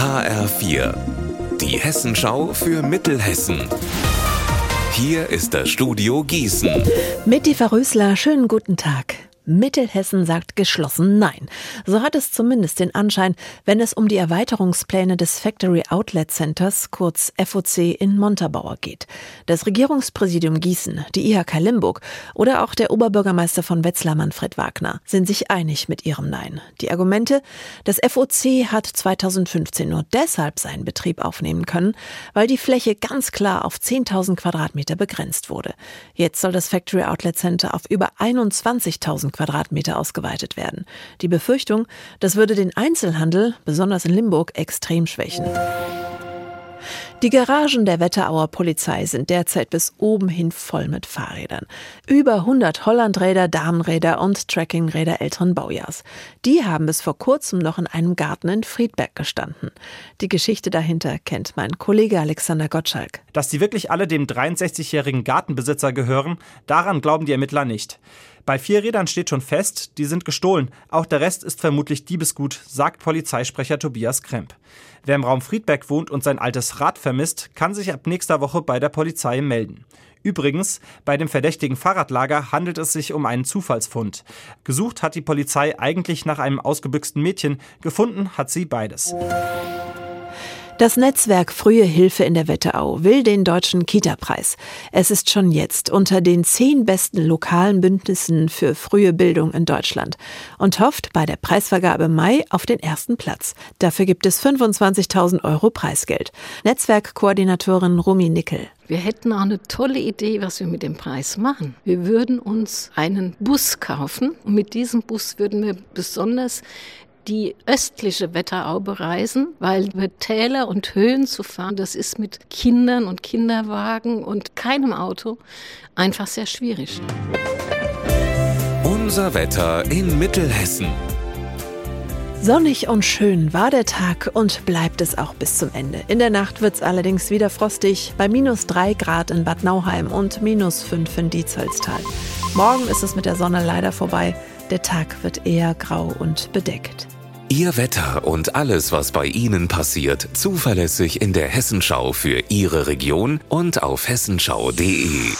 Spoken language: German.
HR4, die Hessenschau für Mittelhessen. Hier ist das Studio Gießen. Mit die Verrösler, schönen guten Tag. Mittelhessen sagt geschlossen Nein. So hat es zumindest den Anschein, wenn es um die Erweiterungspläne des Factory Outlet Centers, kurz FOC, in Montabaur geht. Das Regierungspräsidium Gießen, die IHK Limburg oder auch der Oberbürgermeister von Wetzlar Manfred Wagner sind sich einig mit ihrem Nein. Die Argumente, das FOC hat 2015 nur deshalb seinen Betrieb aufnehmen können, weil die Fläche ganz klar auf 10.000 Quadratmeter begrenzt wurde. Jetzt soll das Factory Outlet Center auf über 21.000 Quadratmeter ausgeweitet werden. Die Befürchtung, das würde den Einzelhandel, besonders in Limburg, extrem schwächen. Die Garagen der Wetterauer Polizei sind derzeit bis oben hin voll mit Fahrrädern. Über 100 Hollandräder, Damenräder und Trekkingräder älteren Baujahrs. Die haben bis vor kurzem noch in einem Garten in Friedberg gestanden. Die Geschichte dahinter kennt mein Kollege Alexander Gottschalk. Dass die wirklich alle dem 63-jährigen Gartenbesitzer gehören, daran glauben die Ermittler nicht. Bei vier Rädern steht schon fest, die sind gestohlen. Auch der Rest ist vermutlich Diebesgut, sagt Polizeisprecher Tobias Kremp. Wer im Raum Friedberg wohnt und sein altes Rad vermisst, kann sich ab nächster Woche bei der Polizei melden. Übrigens, bei dem verdächtigen Fahrradlager handelt es sich um einen Zufallsfund. Gesucht hat die Polizei eigentlich nach einem ausgebüxten Mädchen, gefunden hat sie beides. Das Netzwerk Frühe Hilfe in der Wetterau will den deutschen Kita-Preis. Es ist schon jetzt unter den zehn besten lokalen Bündnissen für frühe Bildung in Deutschland und hofft bei der Preisvergabe Mai auf den ersten Platz. Dafür gibt es 25.000 Euro Preisgeld. Netzwerkkoordinatorin Rumi Nickel. Wir hätten auch eine tolle Idee, was wir mit dem Preis machen. Wir würden uns einen Bus kaufen und mit diesem Bus würden wir besonders die östliche Wetterau bereisen, weil über Täler und Höhen zu fahren, das ist mit Kindern und Kinderwagen und keinem Auto einfach sehr schwierig. Unser Wetter in Mittelhessen. Sonnig und schön war der Tag und bleibt es auch bis zum Ende. In der Nacht wird es allerdings wieder frostig, bei minus drei Grad in Bad Nauheim und minus fünf in Dietzollstal. Morgen ist es mit der Sonne leider vorbei. Der Tag wird eher grau und bedeckt. Ihr Wetter und alles, was bei Ihnen passiert, zuverlässig in der Hessenschau für Ihre Region und auf hessenschau.de.